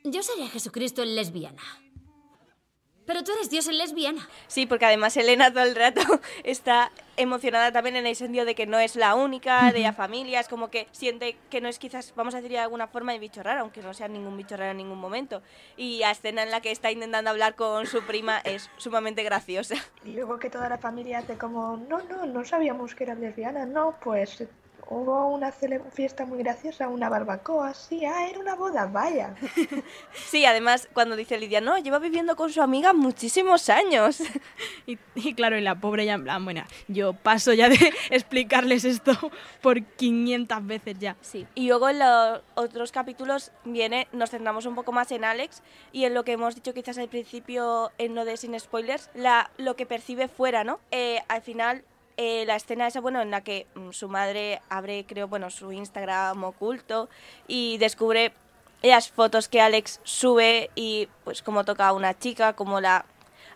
L: Yo seré Jesucristo en lesbiana. Pero tú eres Dios en lesbiana.
D: Sí, porque además Elena todo el rato está emocionada también en el sentido de que no es la única de la familia, es como que siente que no es quizás, vamos a decir de alguna forma, el bicho raro, aunque no sea ningún bicho raro en ningún momento. Y la escena en la que está intentando hablar con su prima es sumamente graciosa.
E: Y luego que toda la familia hace como, no, no, no sabíamos que era lesbiana, no, pues hubo una fiesta muy graciosa, una barbacoa, sí, ah, era una boda, vaya.
D: Sí, además cuando dice Lidia, no, lleva viviendo con su amiga muchísimos años.
B: Y, y claro, y la pobre ya en plan, bueno, yo paso ya de explicarles esto por 500 veces ya.
D: Sí. Y luego en los otros capítulos viene, nos centramos un poco más en Alex y en lo que hemos dicho quizás al principio en lo de sin spoilers, la, lo que percibe fuera, ¿no? Eh, al final, eh, la escena esa, bueno, en la que mm, su madre abre, creo, bueno, su Instagram oculto y descubre las fotos que Alex sube y pues cómo toca a una chica, cómo la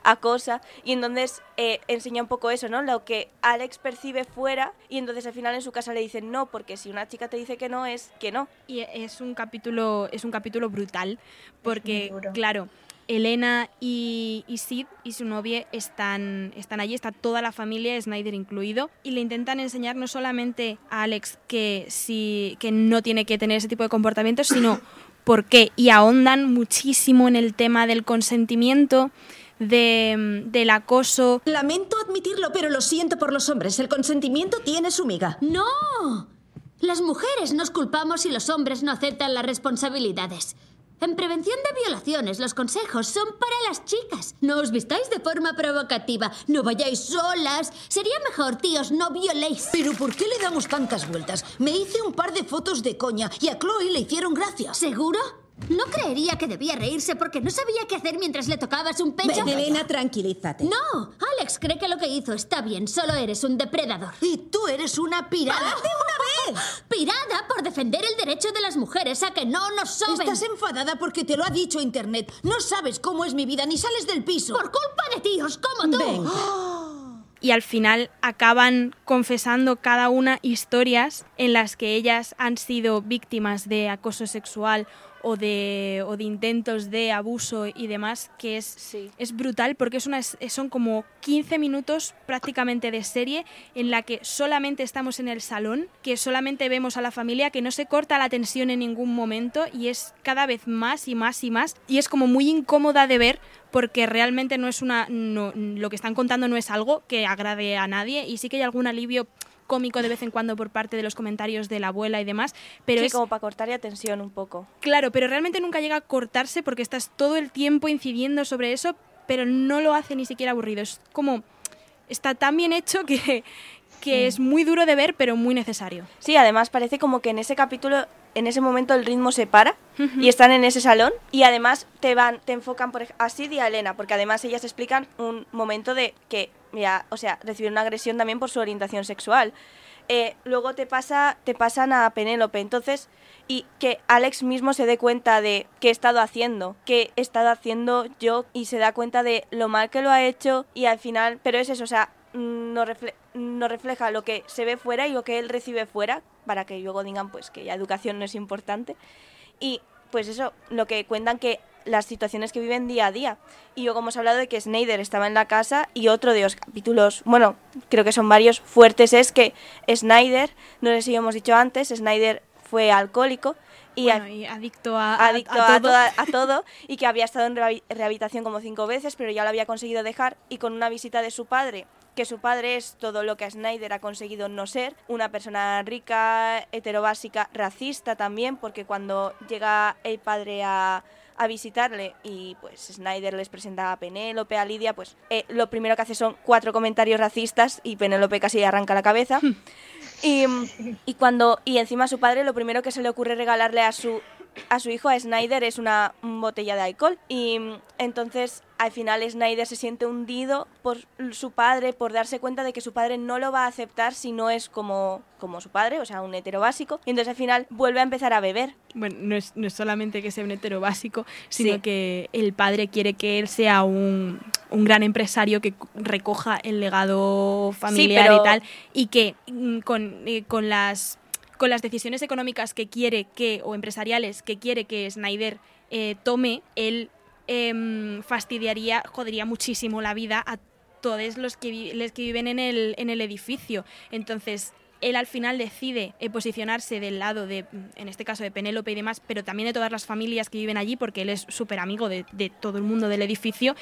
D: acosa y entonces eh, enseña un poco eso, ¿no? Lo que Alex percibe fuera y entonces al final en su casa le dicen no, porque si una chica te dice que no es que no.
B: Y es un capítulo, es un capítulo brutal, porque, claro, Elena y, y Sid y su novia están, están allí, está toda la familia, Snyder incluido, y le intentan enseñar no solamente a Alex que, si, que no tiene que tener ese tipo de comportamientos, sino por qué. Y ahondan muchísimo en el tema del consentimiento, de, del acoso.
M: Lamento admitirlo, pero lo siento por los hombres. El consentimiento tiene su miga.
L: ¡No! Las mujeres nos culpamos y los hombres no aceptan las responsabilidades. En prevención de violaciones, los consejos son para las chicas. No os vistáis de forma provocativa. No vayáis solas. Sería mejor, tíos, no violéis.
M: Pero ¿por qué le damos tantas vueltas? Me hice un par de fotos de coña y a Chloe le hicieron gracia.
L: ¿Seguro? No creería que debía reírse porque no sabía qué hacer mientras le tocabas un pecho.
M: Ven, Elena, tranquilízate.
L: No, Alex cree que lo que hizo está bien, solo eres un depredador.
M: Y tú eres una pirada.
L: ¡De una vez! Pirada por defender el derecho de las mujeres a que no nos soben.
M: Estás enfadada porque te lo ha dicho Internet. No sabes cómo es mi vida ni sales del piso.
L: Por culpa de tíos como tú.
M: Ven.
B: y al final acaban confesando cada una historias en las que ellas han sido víctimas de acoso sexual o de, o de intentos de abuso y demás, que es,
D: Sí.
B: es brutal porque es una, son como 15 minutos prácticamente de serie en la que solamente estamos en el salón, que solamente vemos a la familia, que no se corta la tensión en ningún momento y es cada vez más y más y más y es como muy incómoda de ver porque realmente no es una no- lo que están contando no es algo que agrade a nadie y sí que hay algún alivio cómico de vez en cuando por parte de los comentarios de la abuela y demás, pero
D: sí,
B: es
D: como para cortar la tensión un poco.
B: Claro, pero realmente nunca llega a cortarse porque estás todo el tiempo incidiendo sobre eso, pero no lo hace ni siquiera aburrido. Es como. Está tan bien hecho que, que es muy duro de ver, pero muy necesario.
D: Sí, además parece como que en ese capítulo, en ese momento el ritmo se para y están en ese salón y además te van, te enfocan por, a Sid y a Elena, porque además ellas explican un momento de que, o sea, recibieron una agresión también por su orientación sexual. Eh, luego te pasa, te pasan a Penélope, entonces, y que Alex mismo se dé cuenta de qué he estado haciendo, qué he estado haciendo yo y se da cuenta de lo mal que lo ha hecho y al final, pero es eso, o sea, nos, refle- nos refleja lo que se ve fuera y lo que él recibe fuera, para que luego digan pues que la educación no es importante. Y pues eso, lo que cuentan que las situaciones que viven día a día. Y luego hemos hablado de que Snyder estaba en la casa y otro de los capítulos, bueno, creo que son varios fuertes, es que Snyder, no sé si hemos dicho antes, Snyder fue alcohólico y,
B: Bueno, y adicto a, a-
D: adicto
B: a
D: a,
B: todo.
D: toda- a todo y que había estado en rehabi- rehabilitación como cinco veces, pero ya lo había conseguido dejar y con una visita de su padre, que su padre es todo lo que Snyder ha conseguido no ser, una persona rica, heterobásica, racista también, porque cuando llega el padre a, a visitarle y pues Snyder les presenta a Penélope, a Lidia, pues eh, lo primero que hace son cuatro comentarios racistas y Penélope casi arranca la cabeza. Y, y cuando y encima su padre lo primero que se le ocurre regalarle a su a su hijo, a Snyder, es una botella de alcohol. Y mm, entonces al final Snyder se siente hundido por su padre, por darse cuenta de que su padre no lo va a aceptar si no es como, como su padre, o sea, un hetero básico. Y entonces al final vuelve a empezar a beber.
B: Bueno, no es, no es solamente que sea un hetero básico, sino
D: Sí.
B: que el padre quiere que él sea un, un gran empresario que recoja el legado familiar
D: pero-
B: y tal, y que mm, con, eh, con las con las decisiones económicas que quiere que, o empresariales que quiere que Snyder eh, tome, él em, fastidiaría, jodería muchísimo la vida a todos los que, los que viven en el, en el edificio. Entonces, él al final decide eh, posicionarse del lado de, en este caso, de Penélope y demás, pero también de todas las familias que viven allí, porque él es súper amigo de todo el mundo del edificio,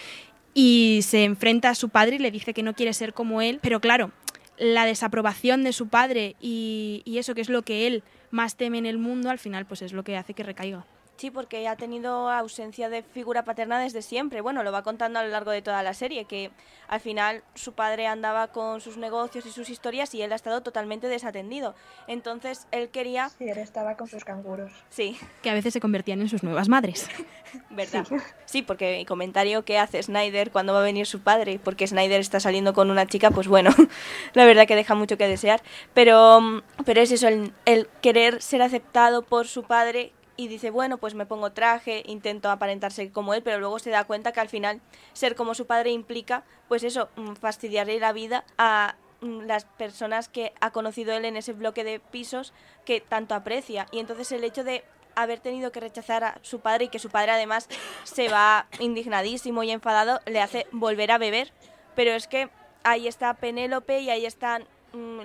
B: y se enfrenta a su padre y le dice que no quiere ser como él, pero claro, la desaprobación de su padre y, y eso que es lo que él más teme en el mundo, al final pues es lo que hace que recaiga.
D: Sí, porque ha tenido ausencia de figura paterna desde siempre. Bueno, lo va contando a lo largo de toda la serie, que al final su padre andaba con sus negocios y sus historias y él ha estado totalmente desatendido. Entonces él quería...
E: Sí, él estaba con sus canguros.
D: Sí,
B: Que a veces se convertían en sus nuevas madres.
D: ¿verdad? Sí, porque el comentario que hace Snyder cuando va a venir su padre, porque Snyder está saliendo con una chica, pues bueno, la verdad que deja mucho que desear. Pero, mm, pero es eso, el, el querer ser aceptado por su padre y dice, bueno, pues me pongo traje, intento aparentarse como él, pero luego se da cuenta que al final ser como su padre implica, pues eso, mm, fastidiarle la vida a mm, las personas que ha conocido él en ese bloque de pisos que tanto aprecia. Y entonces el hecho de haber tenido que rechazar a su padre y que su padre además se va indignadísimo y enfadado, le hace volver a beber. Pero es que ahí está Penélope y ahí están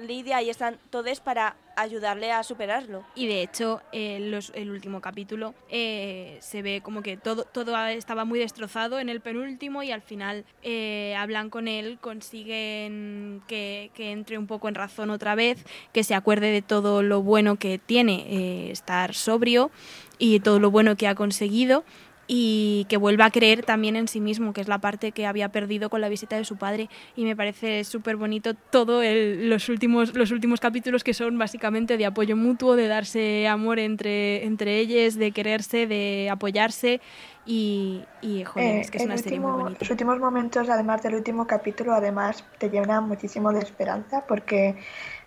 D: Lidia, ahí están todos para ayudarle a superarlo.
B: Y de hecho, eh, los- el último capítulo eh, se ve como que todo, todo estaba muy destrozado en el penúltimo y al final eh, hablan con él, consiguen que, que entre un poco en razón otra vez, que se acuerde de todo lo bueno que tiene eh, estar sobrio y todo lo bueno que ha conseguido y que vuelva a creer también en sí mismo, que es la parte que había perdido con la visita de su padre. Y me parece súper bonito todo el- los, últimos, los últimos capítulos que son básicamente de apoyo mutuo, de darse amor entre, entre ellos, de quererse, de apoyarse. Y, y joder,
E: Eh,
B: es que es una serie muy
E: último-
B: bonita.
E: Los últimos momentos, además del último capítulo, además te llenan muchísimo de esperanza porque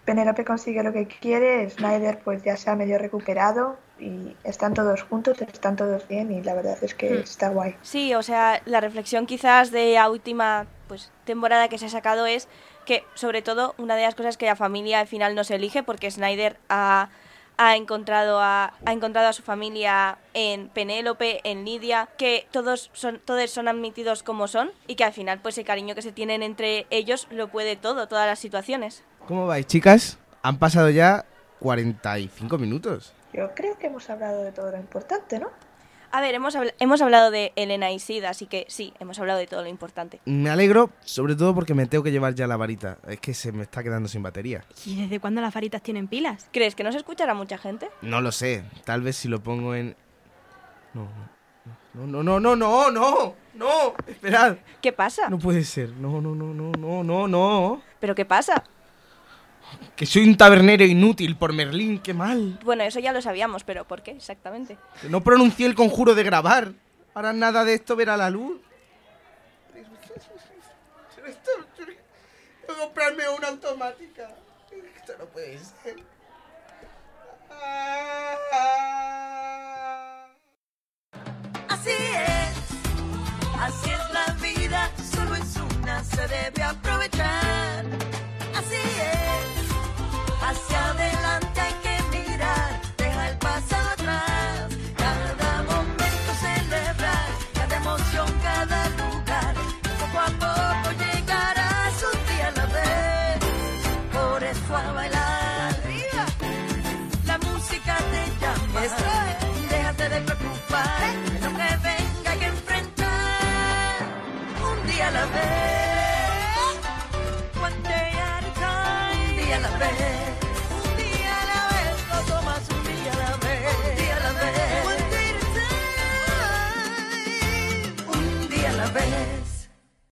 E: Penélope consigue lo que quiere, Snyder pues ya se ha medio recuperado y están todos juntos, están todos bien y la verdad es que
D: Hmm.
E: está guay.
D: Sí, o sea, la reflexión quizás de la última pues, temporada que se ha sacado es que, sobre todo, una de las cosas que la familia al final no se elige, porque Snyder ha, ha encontrado, a, ha encontrado a su familia en Penélope, en Lidia, que todos son, todos son admitidos como son y que al final pues el cariño que se tienen entre ellos lo puede todo, todas las situaciones.
C: ¿Cómo vais, chicas? Han pasado ya 45 minutos.
E: Yo creo que hemos hablado de todo lo importante, ¿no?
D: A ver, hemos, habl- hemos hablado de Elena y Sid, así que sí, hemos hablado de todo lo importante.
C: Me alegro, sobre todo porque me tengo que llevar ya la varita. Es que se me está quedando sin batería.
B: ¿Y desde cuándo las faritas tienen pilas?
D: ¿Crees que no se escuchará mucha gente?
C: No lo sé. Tal vez si lo pongo en. No, no, no, no, no, no, no, no. Esperad.
D: ¿Qué pasa?
C: No puede ser. No, no, no, no, no, no, no.
D: ¿Pero qué pasa?
C: Que soy un tabernero inútil por Merlín, qué mal.
D: Bueno, eso ya lo sabíamos, pero ¿por qué exactamente?
C: Que no pronuncié el conjuro de grabar. Ahora nada de esto verá la luz. Tengo que comprarme una automática. Esto no puede ser.
N: Así es, así es la vida, solo es una, se debe aprovechar.